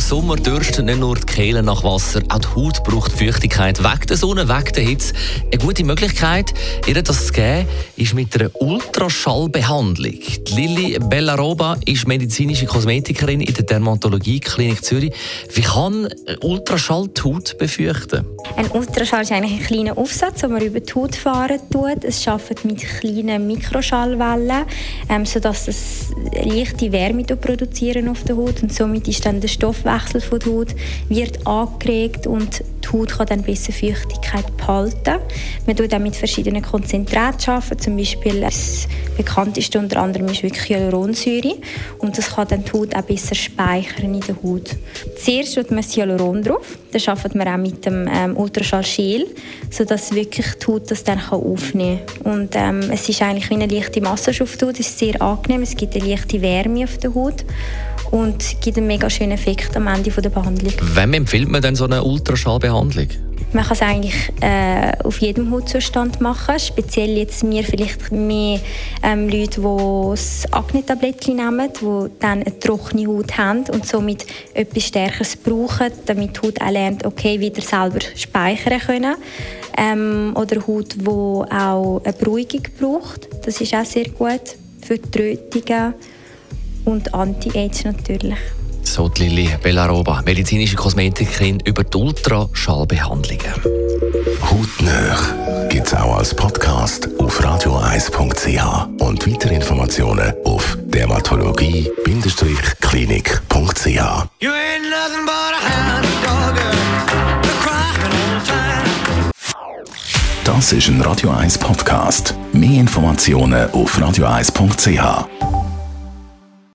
Im Sommer dürstet nicht nur die Kehle nach Wasser, auch die Haut braucht Feuchtigkeit. Wegen der Sonne, wegen der Hitze. Eine gute Möglichkeit, ihr das zu geben, ist mit einer Ultraschallbehandlung. Die Lilly Bellaroba ist medizinische Kosmetikerin in der Dermatologie-Klinik Zürich. Wie kann Ultraschall die Haut befeuchten? Ein Ultraschall ist eigentlich ein kleiner Aufsatz, den man über die Haut fahren tut. Es arbeitet mit kleinen Mikroschallwellen, ähm, sodass es leichte Wärme produzieren auf der Haut. Und somit ist dann der Stoffwechsel von der Haut wird angeregt und die Haut kann dann besser Feuchtigkeit behalten. Man tut auch mit verschiedenen Konzentraten arbeiten, zum Beispiel das bekannteste unter anderem ist wirklich Hyaluronsäure und das kann dann die Haut auch besser speichern in der Haut. Zuerst tut man das Hyaluron drauf, dann arbeitet man auch mit dem ähm, Ultraschallschäl, sodass wirklich die Haut das dann kann aufnehmen kann. Und ähm, es ist eigentlich wie eine leichte Massage auf der Haut, es ist sehr angenehm, es gibt eine leichte Wärme auf der Haut und gibt einen mega schönen Effekt am Ende der Behandlung. Wem empfiehlt man denn so eine Ultraschallbehandlung? Man kann es eigentlich äh, auf jedem Hautzustand machen. Speziell jetzt mir vielleicht mehr ähm, Leute, die das Akne-Tablettchen nehmen, die dann eine trockene Haut haben und somit etwas Stärkeres brauchen, damit die Haut auch lernt, okay, wieder selber speichern können. Ähm, oder Haut, die auch eine Beruhigung braucht. Das ist auch sehr gut für die Rötungen und Anti-Age natürlich. So die Lili Bellaroba, medizinische Kosmetikerin über die Ultraschallbehandlungen. Hautnöch gibt es auch als Podcast auf radioeis.ch und weitere Informationen auf dermatologie-klinik.ch. Das ist ein Radio 1 Podcast. Mehr Informationen auf radioeis.ch.